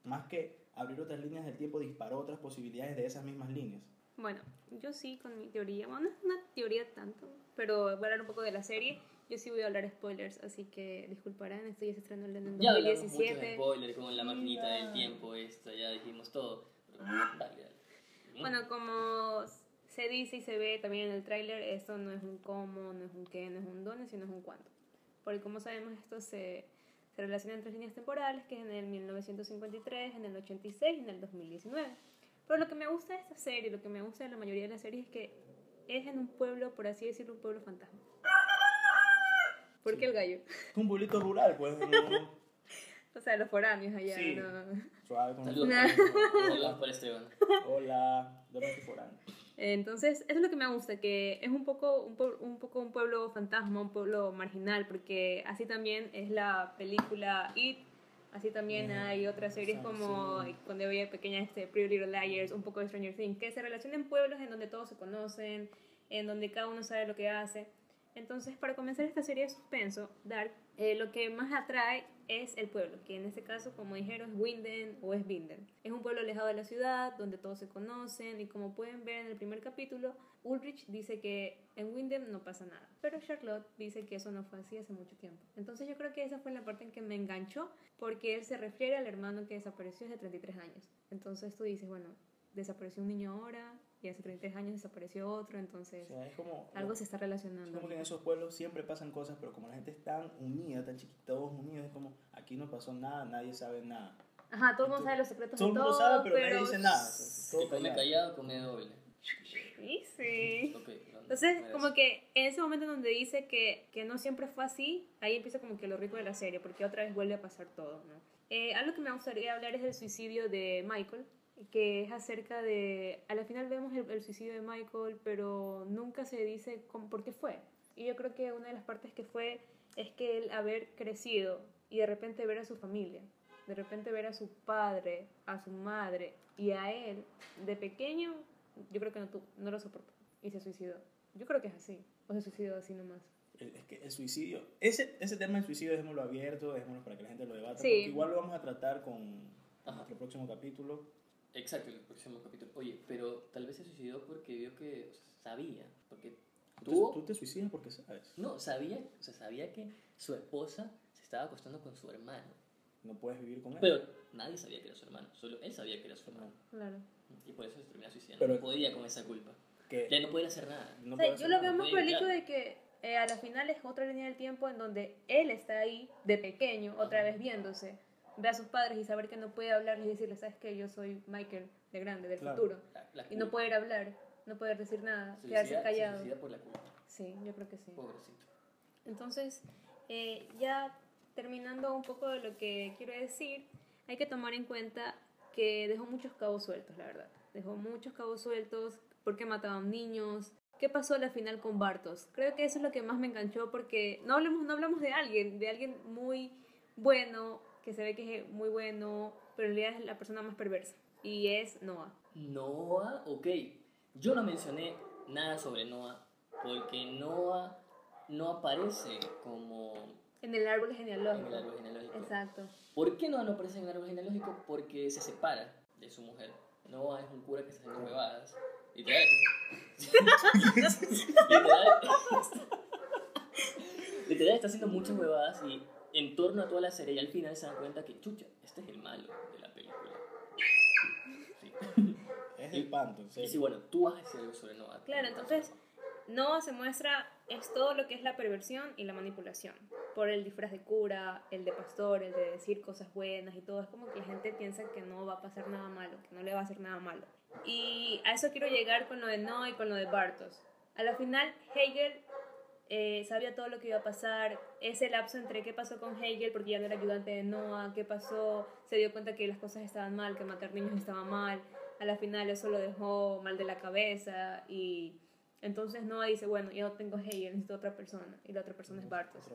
Más que abrir otras líneas del tiempo, disparó otras posibilidades de esas mismas líneas. Bueno, yo sí con mi teoría, bueno, no es una teoría tanto, pero voy a hablar un poco de la serie. Yo sí voy a hablar spoilers, así que disculparán, estoy estrenando en el Ya hablamos mucho de 2017. spoiler con la ya. del tiempo, esto, ya dijimos todo. Pero, dale, dale. Bueno, como se dice y se ve también en el tráiler, esto no es un cómo, no es un qué, no es un dónde, sino es un cuándo. Porque como sabemos, esto se, se relaciona en tres líneas temporales, que es en el 1953, en el 86 y en el 2019. Pero lo que me gusta de esta serie, lo que me gusta de la mayoría de las series es que es en un pueblo, por así decirlo, un pueblo fantasma. ¿Por qué el gallo? Es un pueblito rural, pues. O sea, los foráneos allá. Sí. ¿no? suave con Saludos, Nah. saludos por Esteban. Hola, no soy foráneo. Entonces, eso es lo que me gusta, que es un poco un, un poco un pueblo fantasma, un pueblo marginal, porque así también es la película It, así también Ujú. hay otras series Sí, como sí. cuando yo veía pequeña este Pretty Little Liars, un poco de Stranger Things, que se relacionan pueblos en donde todos se conocen, en donde cada uno sabe lo que hace. Entonces, para comenzar esta serie de suspenso, Dark, eh, lo que más atrae es el pueblo, que en este caso, como dijeron, es Winden o es Binden. Es un pueblo alejado de la ciudad, donde todos se conocen, y como pueden ver en el primer capítulo, Ulrich dice que en Winden no pasa nada, pero Charlotte dice que eso no fue así hace mucho tiempo. Entonces yo creo que esa fue la parte en que me enganchó, porque él se refiere al hermano que desapareció hace 33 años. Entonces tú dices, bueno, desapareció un niño ahora, y hace 33 años desapareció otro, entonces O sea, es como, algo se está es relacionando. como que en esos pueblos siempre pasan cosas, pero como la gente es tan unida, tan chiquita, todos unidos, es como aquí no pasó nada, nadie sabe nada. Ajá, todo el mundo sabe los secretos Todo de el mundo todo, sabe, pero, nadie dice nada. o sea, todo come callado. callado, come doble. Sí, sí. Ok, no, Entonces, como que en ese momento en donde dice que, que no siempre fue así, ahí empieza como que lo rico de la serie, porque otra vez vuelve a pasar todo, ¿no? Eh, algo que me gustaría hablar es del suicidio de Michael, que es acerca de... A la final vemos el, el suicidio de Michael, pero nunca se dice cómo, por qué fue. Y yo creo que una de las partes que fue es que él haber crecido y de repente ver a su familia, de repente ver a su padre, a su madre y a él de pequeño, yo creo que no, no lo soportó y se suicidó. Yo creo que es así, o se suicidó así nomás. Es que el suicidio, ese, ese tema del suicidio dejémoslo abierto, dejémoslo para que la gente lo debata, Sí. porque igual lo vamos a tratar con Ajá. nuestro próximo capítulo. Exacto, el próximo capítulo. Oye, pero tal vez se suicidó porque vio que o sea, sabía. Porque Tú, te- tuvo. tú te suicidas porque sabes, No, sabía, o sea, sabía que su esposa se estaba acostando con su hermano. no puedes vivir con él. Pero nadie sabía que era su hermano, solo él sabía que era su hermano. Claro. Y por eso se termina suicidando. Pero- no podía con esa culpa. que Ya no podía hacer nada. no O sea, yo lo veo más por el hecho de que eh, a la final es otra línea del tiempo en donde él está ahí de pequeño, otra Ajá. vez viéndose, ve a sus padres y saber que no puede hablarles y decirles, sabes que yo soy Michael de grande, del Claro. futuro, La- la y no poder hablar, no poder decir nada, Se quedarse callado. por la culpa. Sí, yo creo que sí. Pobrecito. Entonces, eh, ya terminando un poco de lo que quiero decir, hay que tomar en cuenta que dejó muchos cabos sueltos, la verdad. Dejó muchos cabos sueltos porque mataban niños, ¿qué pasó a la final con Bartos? Creo que eso es lo que más me enganchó porque no hablamos, no hablamos de alguien, de alguien muy bueno, que se ve que es muy bueno, pero en realidad es la persona más perversa. Y es Noah. Noah, ok. Yo no mencioné nada sobre Noah porque Noah no aparece como En el árbol en genealógico. el árbol genealógico. Exacto. ¿Por qué Noah no aparece en el árbol genealógico? Porque se separa de su mujer. Noah es un cura que se hace huevadas. Literal. Literal. Literal está haciendo muchas huevadas y en torno a toda la serie y al final se dan cuenta que, chucha, este es el malo de la película. Sí. Es el panto, en Y sí, bueno, tú vas a decir algo sobre Noah. Claro, entonces Noah se muestra, es todo lo que es la perversión y la manipulación. Por el disfraz de cura, el de pastor, el de decir cosas buenas y todo. Es como que la gente piensa que no va a pasar nada malo, que no le va a hacer nada malo. Y a eso quiero llegar con lo de Noah y con lo de Bartos. A la final, Hegel eh, sabía todo lo que iba a pasar. Ese lapso entre qué pasó con Hegel, porque ya no era ayudante de Noah, qué pasó, se dio cuenta que las cosas estaban mal, que matar niños estaba mal. A la final eso lo dejó mal de la cabeza y entonces Noah dice, bueno, yo no tengo Hegel, necesito otra persona. Y la otra persona es Bartos.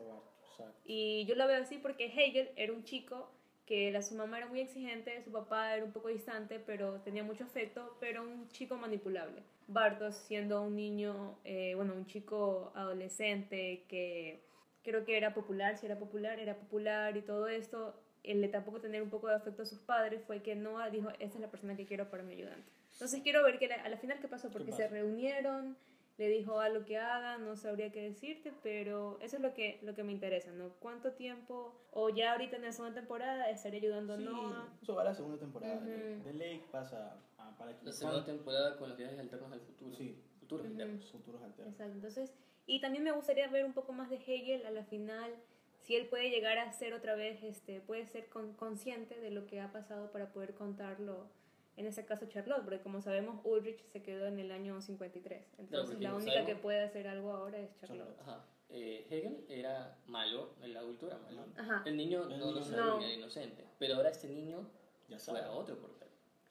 Y yo lo veo así porque Hegel era un chico que la, su mamá era muy exigente, su papá era un poco distante, pero tenía mucho afecto, pero un chico manipulable. Bartos siendo un niño, eh, bueno, un chico adolescente que creo que era popular, si era popular, era popular y todo esto, el de tampoco tener un poco de afecto a sus padres fue que Noah dijo, esta es la persona que quiero para mi ayudante. Entonces quiero ver que la- a la final qué pasó, porque se reunieron, le dijo algo que haga, no sabría qué decirte, pero eso es lo que, lo que me interesa, ¿no? ¿Cuánto tiempo, o ya ahorita en la segunda temporada, estaré ayudando a Sí, Noah? eso va a la segunda temporada. Ujú. The Lake pasa a, para La segunda temporada con los viajes alternos al futuro. Sí. Futuros Ujú. alternos. futuros alternos. Exacto, entonces, y también me gustaría ver un poco más de Hegel a la final, si él puede llegar a ser otra vez, este, puede ser con- consciente de lo que ha pasado para poder contarlo, en ese caso Charlotte, porque como sabemos Ulrich se quedó en el año 53, entonces la única sabemos- que puede hacer algo ahora es Charlotte. Ajá. Eh, Hegel era malo, el adulto era malo. Ajá. El niño El no lo sabía, no. era inocente. Pero ahora este niño Ya fue a otro portal.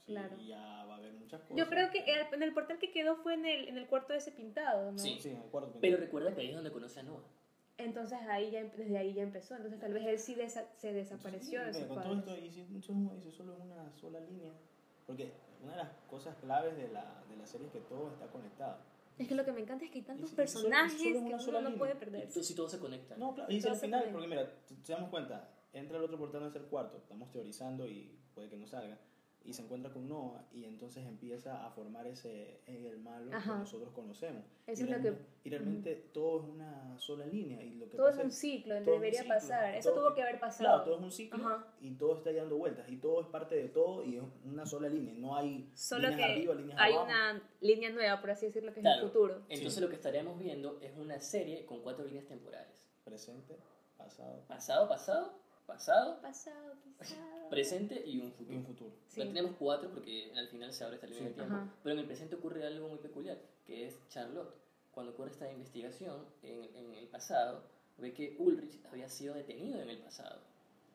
Sí, Claro. Y ya va a haber muchas cosas. Yo creo que el- en el portal que quedó fue en el, en el cuarto ese pintado, ¿no? Sí. Sí, me acuerdo. Pero recuerda que ahí es donde conoce a Noah. Entonces ahí ya, em- desde ahí ya empezó, entonces tal vez él sí desa- se desapareció de Sí, sus mira, con todo esto, y si solo es una sola línea. Porque una de las cosas claves de la, de la serie es que todo está conectado. Es que lo que me encanta es que hay tantos si- solo- personajes solo una que uno no línea. puede perderse. Entonces si todo se conecta. No, claro, y si al se final, conecta. porque mira, t- se damos cuenta, entra al otro portal no es el cuarto, estamos teorizando y puede que no salga, y se encuentra con Noah y entonces empieza a formar ese el malo Ajá. que nosotros conocemos. Eso y, es lo que- realmente, y realmente todo es una sola línea y lo que Todo es pasa un ciclo, todo es un debería ciclo, pasar. Eso todo- tuvo que haber Claro, pasado. todo es un ciclo Ajá. y todo está dando vueltas y todo es parte de todo y es una sola línea, no hay Solo líneas que arriba, líneas hay abajo. una línea nueva, por así decirlo, que es Claro. el futuro. Entonces Sí. lo que estaríamos viendo es una serie con cuatro líneas temporales. presente, pasado Pasado, pasado, pasado, Pasado, pasado. presente y un y futuro. un futuro. Sí. No tenemos cuatro porque al final se abre esta línea Sí. de tiempo. Ajá. Pero en el presente ocurre algo muy peculiar, que es Charlotte. Cuando ocurre esta investigación en, en el pasado, ve que Ulrich había sido detenido en el pasado.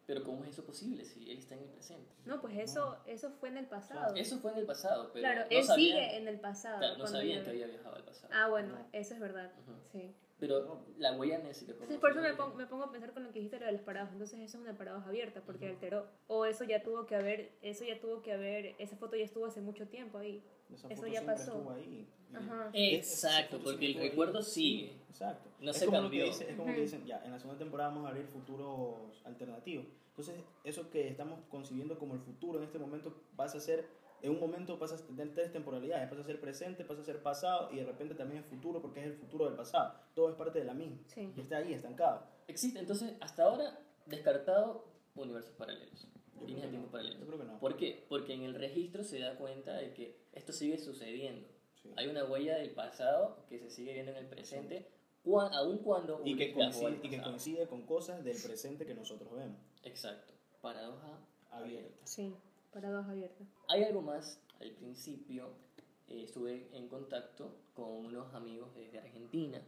Pero ¿cómo es eso posible si él está en el presente? No, pues eso, eso fue en el pasado. Eso fue en el pasado, pero claro, no él sabían, sigue en el pasado. claro, no sabían yo- que había viajado al pasado. Ah, bueno, No. eso es verdad. Ujú. Sí. Pero la huella necesita Entonces, por eso me pongo, me pongo a pensar con lo que dijiste lo de las paradas. Entonces, eso es una paradoja abierta porque Ujú. alteró. O eso ya tuvo que haber, eso ya tuvo que haber, esa foto ya estuvo hace mucho tiempo ahí. Esa Eso foto ya siempre pasó. estuvo ahí. Ajá. Exacto, porque el recuerdo sigue. Exacto. No es se cambió. que dice- es como que Ujú. dicen, ya, en la segunda temporada vamos a abrir futuros alternativos. Entonces, eso que estamos concibiendo como el futuro en este momento pasa a ser, en un momento pasa a tener tres temporalidades, pasa a ser presente, pasa a ser pasado y de repente también es futuro porque es el futuro del pasado. Todo es parte de la misma. Sí. Y está ahí, estancado. Existe, entonces, hasta ahora, descartado universos paralelos, Yo líneas de tiempo no. paralelos. Yo creo que no. ¿Por qué? Porque en el registro se da cuenta de que esto sigue sucediendo. Sí. Hay una huella del pasado que se sigue viendo en el presente, cua- aun cuando Y que, coincide, y que coincide con cosas del presente que nosotros vemos. Exacto. Paradoja Abierta. Sí, paradoja abierta. Hay algo más. Al principio eh, estuve en contacto con unos amigos desde Argentina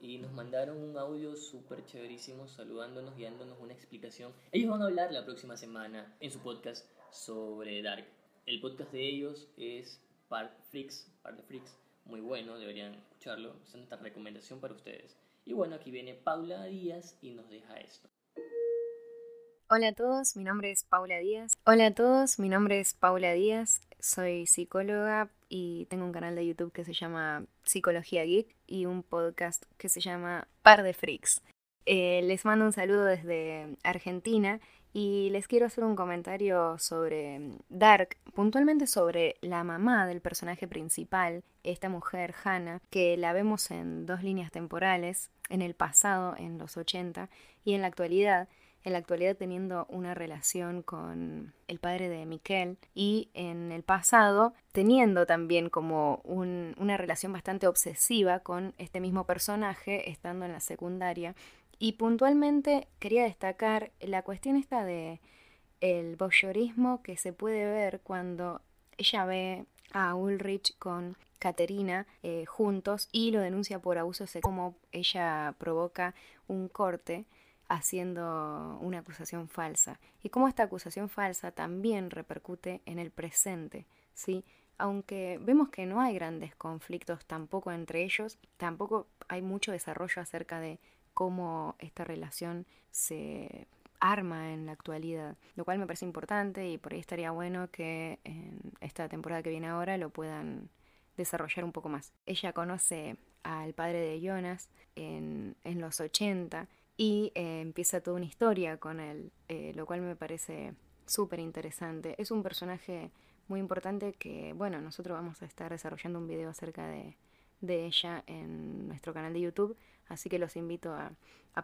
y nos mandaron un audio súper chéverísimo saludándonos y dándonos una explicación. Ellos van a hablar la próxima semana en su podcast sobre Dark. El podcast de ellos es Part Freaks, Part de Freaks, muy bueno, deberían escucharlo. Es una recomendación para ustedes. Y bueno, aquí viene Paula Díaz y nos deja esto. Hola a todos, mi nombre es Paula Díaz. Hola a todos, mi nombre es Paula Díaz. Soy psicóloga y tengo un canal de YouTube que se llama Psicología Geek y un podcast que se llama Par de Freaks. Eh, les mando un saludo desde Argentina y les quiero hacer un comentario sobre Dark, puntualmente sobre la mamá del personaje principal, esta mujer, Hannah, que la vemos en dos líneas temporales, en el pasado, en los 80, y en la actualidad, en la actualidad teniendo una relación con el padre de Miquel y en el pasado teniendo también como una relación bastante obsesiva con este mismo personaje estando en la secundaria. Y puntualmente quería destacar la cuestión esta de el voyeurismo que se puede ver cuando ella ve a Ulrich con Caterina eh, juntos y lo denuncia por abuso sexual, como ella provoca un corte haciendo una acusación falsa y cómo esta acusación falsa también repercute en el presente, ¿sí? Aunque vemos que no hay grandes conflictos tampoco entre ellos, tampoco hay mucho desarrollo acerca de cómo esta relación se arma en la actualidad, lo cual me parece importante y por ahí estaría bueno que en esta temporada que viene ahora lo puedan desarrollar un poco más. Ella conoce al padre de Jonas en, en los 80 y eh, empieza toda una historia con él, eh, lo cual me parece súper interesante. Es un personaje muy importante que, bueno, nosotros vamos a estar desarrollando un video acerca de, de ella en nuestro canal de YouTube, así que los invito a,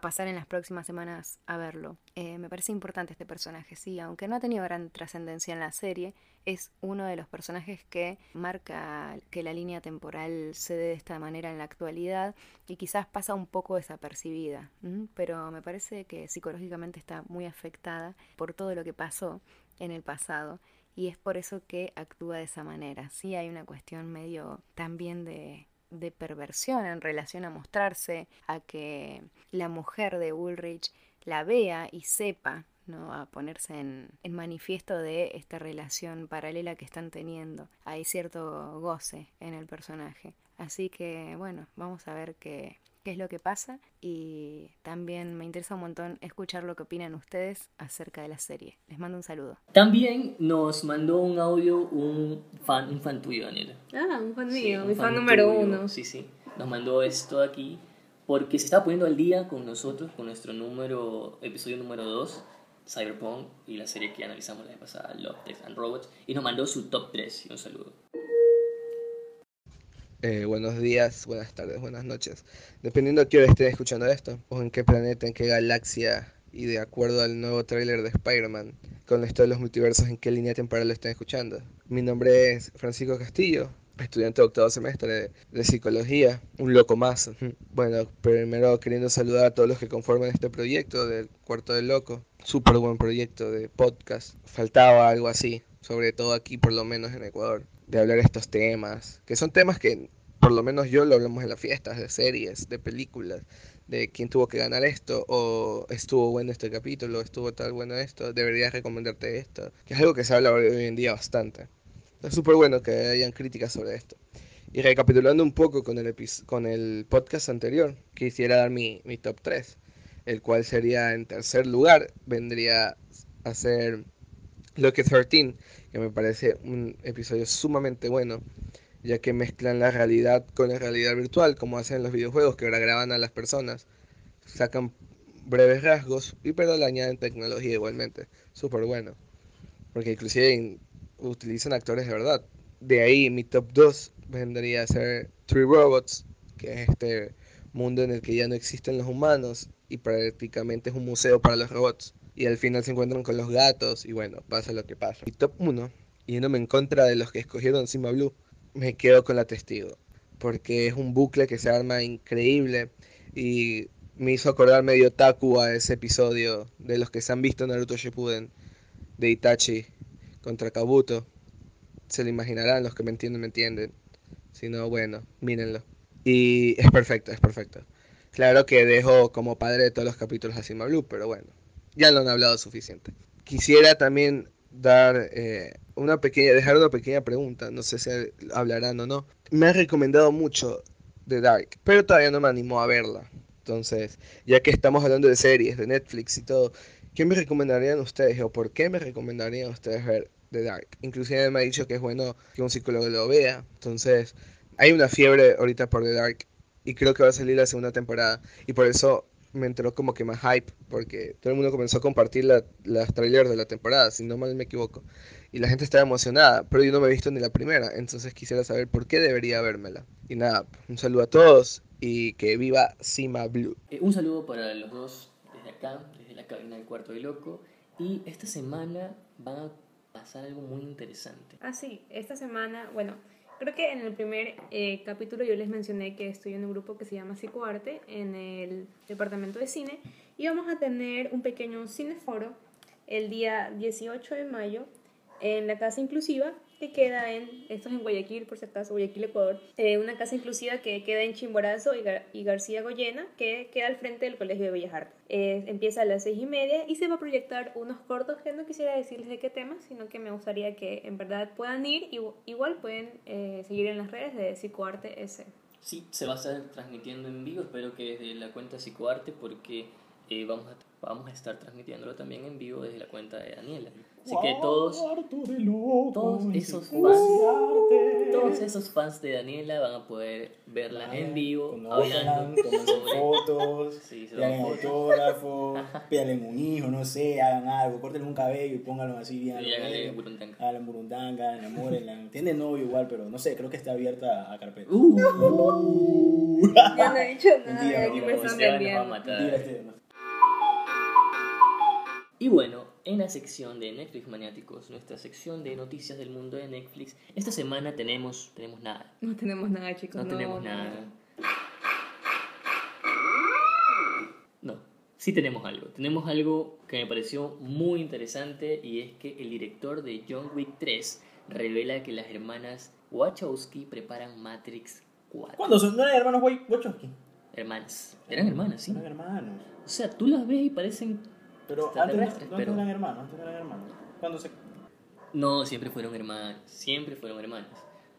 pasar en las próximas semanas a verlo. Eh, me parece importante este personaje, sí, aunque no ha tenido gran trascendencia en la serie, es uno de los personajes que marca que la línea temporal se dé de esta manera en la actualidad y quizás pasa un poco desapercibida, pero me parece que psicológicamente está muy afectada por todo lo que pasó en el pasado y es por eso que actúa de esa manera. Sí hay una cuestión medio también de de perversión en relación a mostrarse, a que la mujer de Ulrich la vea y sepa, ¿no? a ponerse en, en manifiesto de esta relación paralela que están teniendo. Hay cierto goce en el personaje. Así que bueno, vamos a ver qué, qué es lo que pasa y también me interesa un montón escuchar lo que opinan ustedes acerca de la serie. Les mando un saludo. También nos mandó un audio un fan, un fan tuyo, Daniela. Ah, un fan mío, mi fan, número uno. Sí, sí. Nos mandó esto aquí porque se está poniendo al día con nosotros, con nuestro número, episodio número 2, Cyberpunk y la serie que analizamos la vez pasada, Love, Death and Robots, y nos mandó su top 3 y un saludo. Eh, buenos días, buenas tardes, buenas noches. Dependiendo de qué hora estén escuchando esto, o en qué planeta, en qué galaxia, y de acuerdo al nuevo tráiler de Spider-Man, con esto de los multiversos, en qué línea temporal lo estén escuchando. Mi nombre es Francisco Castillo, estudiante de octavo semestre de, psicología, un loco más. Bueno, primero queriendo saludar a todos los que conforman este proyecto del Cuarto del Loco, súper buen proyecto de podcast. Faltaba algo así, sobre todo aquí, por lo menos en Ecuador de hablar estos temas, que son temas que por lo menos yo lo hablamos en las fiestas, de series, de películas, de quién tuvo que ganar esto, o estuvo bueno este capítulo, estuvo tal bueno esto, deberías recomendarte esto, que es algo que se habla hoy en día bastante. Es súper bueno que hayan críticas sobre esto. Y recapitulando un poco con el, con el podcast anterior, quisiera dar mi, mi top 3, el cual sería en tercer lugar, vendría a ser Lucky 13, que me parece un episodio sumamente bueno, ya que mezclan la realidad con la realidad virtual, como hacen los videojuegos, que ahora graban a las personas, sacan breves rasgos, y pero le añaden tecnología igualmente. Súper bueno. Porque inclusive utilizan actores de verdad. De ahí mi top 2 vendría a ser Three Robots, que es este mundo en el que ya no existen los humanos y prácticamente es un museo para los robots y al final se encuentran con los gatos y bueno, pasa lo que pasa. Y top 1, yéndome en contra de los que escogieron Sima Blue, me quedo con la testigo, porque es un bucle que se arma increíble y me hizo acordar medio Taku a ese episodio de los que se han visto Naruto Shippuden de Itachi contra Kabuto. Se lo imaginarán, los que me entienden, me entienden. Si no, bueno, mírenlo. Y es perfecto, es perfecto. Claro que dejo como padre de todos los capítulos a Sima Blue, pero bueno, ya lo han hablado suficiente. Quisiera también dar eh, una pequeña, dejar una pequeña pregunta, no sé si hablarán o no. Me han recomendado mucho The Dark, pero todavía no me animó a verla. Entonces, ya que estamos hablando de series, de Netflix y todo, ¿qué me recomendarían ustedes o por qué me recomendarían ustedes ver The Dark? Inclusive me ha dicho que es bueno que un psicólogo lo vea. Entonces, hay una fiebre ahorita por The Dark y creo que va a salir la segunda temporada. Y por eso me entró como que más hype, porque todo el mundo comenzó a compartir la, las trailers de la temporada, si no mal me equivoco. Y la gente estaba emocionada, pero yo no me he visto ni la primera, entonces quisiera saber por qué debería vérmela. Y nada, un saludo a todos y que viva Sima Blue. Eh, un saludo para los dos desde acá, desde la cabina del cuarto de loco. Y esta semana va a pasar algo muy interesante. Ah, sí, esta semana, bueno, Creo que en el primer eh, capítulo yo les mencioné que estoy en un grupo que se llama Psicoarte en el departamento de cine y vamos a tener un pequeño cineforo el día 18 de mayo en la Casa Inclusiva que queda en, esto es en Guayaquil, por si acaso, Guayaquil, Ecuador, eh, una casa inclusiva que queda en Chimborazo y, García Goyena, que queda al frente del Colegio de Bellas Artes. Eh, empieza a las seis y media y se va a proyectar unos cortos que no quisiera decirles de qué tema, sino que me gustaría que en verdad puedan ir y igual pueden eh, seguir en las redes de Psicoarte S. Sí, se va a estar transmitiendo en vivo, espero que desde la cuenta Psicoarte, porque vamos, a, vamos a estar transmitiéndolo también en vivo desde la cuenta de Daniela. Así que todos, todos esos fans, todos esos fans de Daniela van a poder verla en vivo, hablando, fotos, sí, pídanle autógrafos, pídanle un hijo, no sé, hagan algo, corten un cabello y pónganlo así bien. Y háganle burundanga. Háganle burundanga, enamórenla. Tiene novio igual, pero no sé, creo que está abierta a carpeta. Uh, ya no he dicho nada, aquí me están y bueno, en la sección de Netflix Maniáticos, nuestra sección de noticias del mundo de Netflix, esta semana tenemos, tenemos nada. No tenemos nada, chicos. No, tenemos nada. No, sí tenemos algo. Tenemos algo que me pareció muy interesante y es que el director de John Wick 3 revela que las hermanas Wachowski preparan Matrix 4. ¿Cuándo son? ¿No eran hermanos Wachowski? Hermanas. Eran hermanas, sí. Eran hermanos. O sea, tú las ves y parecen pero antes, no, eran hermanos, antes eran hermanos. ¿Cuándo se...? No, siempre fueron hermanos, siempre fueron hermanos.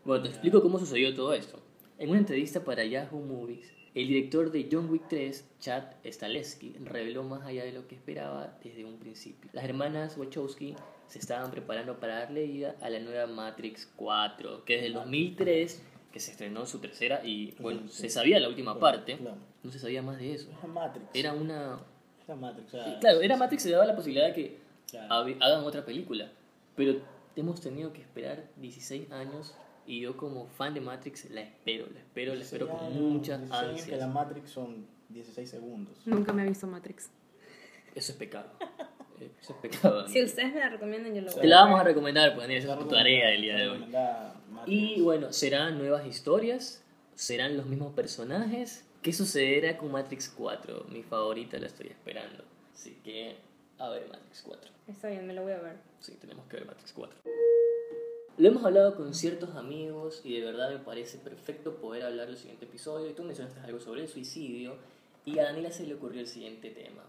Bueno, te explico cómo sucedió todo esto. En una entrevista para Yahoo Movies, el director de John Wick 3, Chad Stahelski, reveló más allá de lo que esperaba desde un principio. Las hermanas Wachowski se estaban preparando para darle vida a la nueva Matrix 4, que desde el 2003 que se estrenó su tercera y bueno, se sabía la última parte, no se sabía más de eso. Era una Matrix. claro, era Matrix se daba la posibilidad de que hagan otra película. Pero hemos tenido que esperar 16 años y yo como fan de Matrix la espero, la espero, la espero con muchas ansias. que la Matrix son 16 segundos. Nunca me he visto Matrix. Eso es pecado. Eso es pecado. Si ustedes me la recomiendan, yo lo voy Te la vamos a recomendar, pues esa es tu tarea del día de hoy. Y bueno, serán nuevas historias, serán los mismos personajes, ¿Qué sucederá con Matrix 4? Mi favorita la estoy esperando. Así que, a ver Matrix 4. Está bien, me lo voy a ver. Sí, tenemos que ver Matrix 4. Lo hemos hablado con ciertos amigos y de verdad me parece perfecto poder hablar del siguiente episodio. Y tú mencionaste algo sobre el suicidio y a Daniela se le ocurrió el siguiente tema.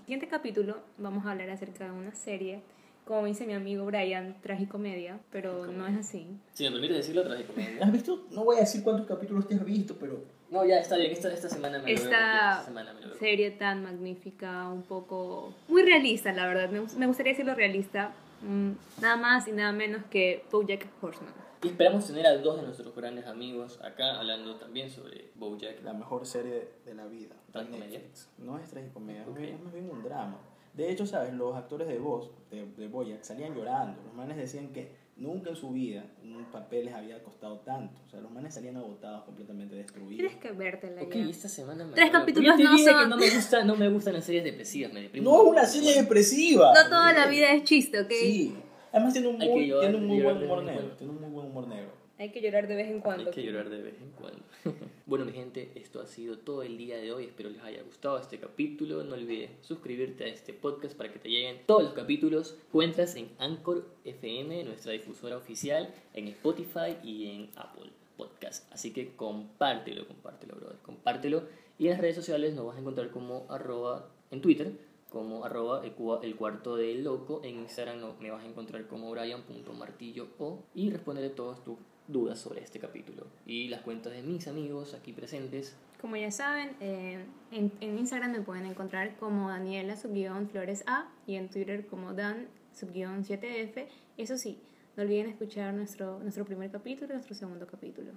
Siguiente capítulo vamos a hablar acerca de una serie como dice mi amigo Brian, tragicomedia, pero no es así. Si me permite decirlo, tragicomedia. ¿Has visto? No voy a decir cuántos capítulos te has visto, pero... No, ya está bien, esta, esta semana me esta lo veo. Esta serie tan magnífica, un poco... Muy realista, la verdad. Me, gustaría decirlo realista. Mm, nada más y nada menos que BoJack Horseman. Y esperamos tener a dos de nuestros grandes amigos acá hablando también sobre BoJack. La mejor serie de la vida. ¿Tragicomedia? No es tragicomedia, es más bien un drama. De hecho, ¿sabes? Los actores de voz de, de Boyack salían llorando. Los manes decían que nunca en su vida un papel les había costado tanto. O sea, los manes salían agotados, completamente destruidos. Tienes que vértela Ok, esta semana me Tres capítulos no que no me, gusta, no me gustan las series depresivas, me deprimo. No es una serie depresiva. No toda la vida es chiste, ¿ok? Sí. Además tiene un muy, tiene un muy buen humor negro. Tiene un muy buen humor negro. Hay que llorar de vez en cuando. Hay que llorar de vez en cuando. bueno, mi gente, esto ha sido todo el día de hoy. Espero les haya gustado este capítulo. No olvides suscribirte a este podcast para que te lleguen todos los capítulos. Encuentras en Anchor FM, nuestra difusora oficial, en Spotify y en Apple Podcast. Así que compártelo, compártelo, brother. Compártelo. Y en las redes sociales nos vas a encontrar como arroba en Twitter como arroba el, cua- el cuarto del loco. En Instagram me vas a encontrar como brian.martillo o y responderé todas tus dudas sobre este capítulo. Y las cuentas de mis amigos aquí presentes. Como ya saben, eh, en, en Instagram me pueden encontrar como Daniela subguión Flores A y en Twitter como Dan subguión 7F. Eso sí, no olviden escuchar nuestro, nuestro primer capítulo y nuestro segundo capítulo.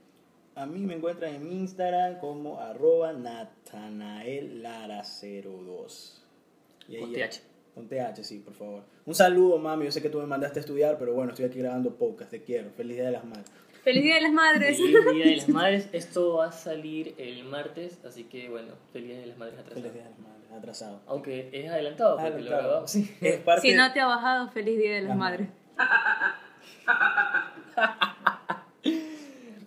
A mí me encuentran en mi Instagram como arroba natanaellara02. Y ahí Con TH. Con TH, sí, por favor. Un saludo, mami. Yo sé que tú me mandaste a estudiar, pero bueno, estoy aquí grabando podcast. Te quiero. Feliz Día de las Madres. ¡Feliz Día de las Madres! Feliz Día de las Madres. Esto va a salir el martes, así que bueno, feliz Día de las Madres atrasado. Feliz Día de las Madres. Atrasado. Aunque es adelantado porque lo Adelantado. grabamos. sí. Es parte Si no te ha bajado, feliz Día de las Las Madres.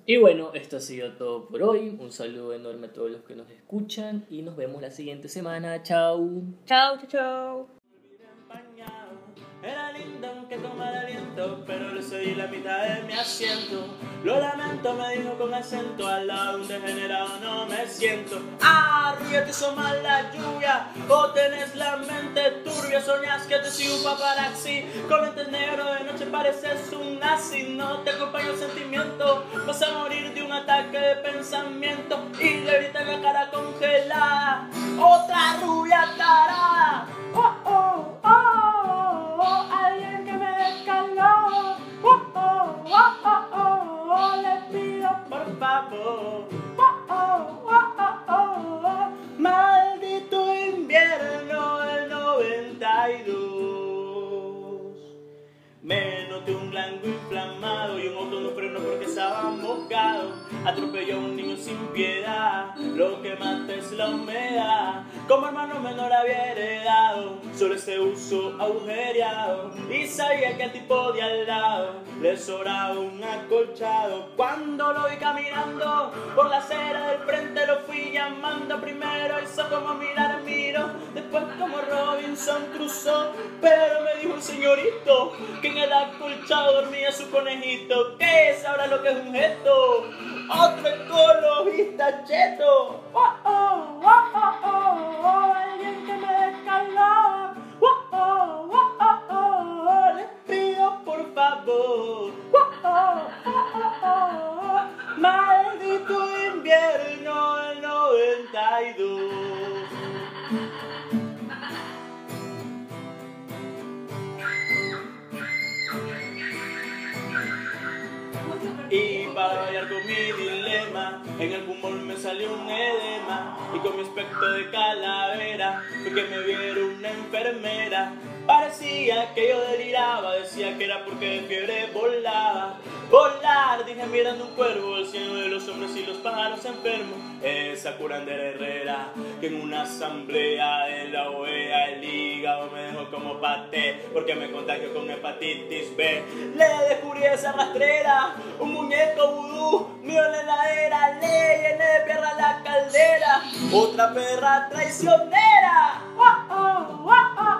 Y bueno, esto ha sido todo por hoy. Un saludo enorme a todos los que nos escuchan y nos vemos la siguiente semana. Chao. Chao, chao, chao. Con mal aliento, pero le cedí la mitad de mi asiento. Lo lamento, me dijo con acento, al lado de un degenerado no me siento. Ah, Rubia, te hizo mal la lluvia, o tenés la mente turbia, soñás que te sigo un paparazzi. Con lentes negros de noche pareces un nazi, no te acompaña el sentimiento. Vas a morir de un ataque de pensamiento y le grita en la cara congelada. Otra rubia tarada. Oh, maldito invierno del 92. Me noté un blanco inflamado y un auto no frenó porque estaba mojado. Atropelló a un niño sin piedad, lo que mata es la humedad. Como hermano menor había heredado, solo ese uso agujereado. Y sabía que al tipo de al lado le sobraba un acolchado. Cuando lo vi caminando por la acera del frente, lo fui llamando primero. Hizo como mirar, miro, después como Robinson cruzó. Pero me dijo un señorito que en el acolchado dormía su conejito. ¿Qué sabrá lo que es un gesto? Otro ecologista cheto. Aspecto de calavera, fue me vieron una enfermera. Parecía que yo deliraba, decía que era porque de fiebre volaba. Volar, dije mirando un cuervo, el cielo de los hombres y los pájaros enfermos. Esa curandera herrera, que en una asamblea de la OEA el hígado me dejó como paté, porque me contagió con hepatitis B. Le descubrí esa rastrera, un muñeco vudú, mío en la heladera, le llené de perra la caldera, otra perra traicionera. Oh, oh,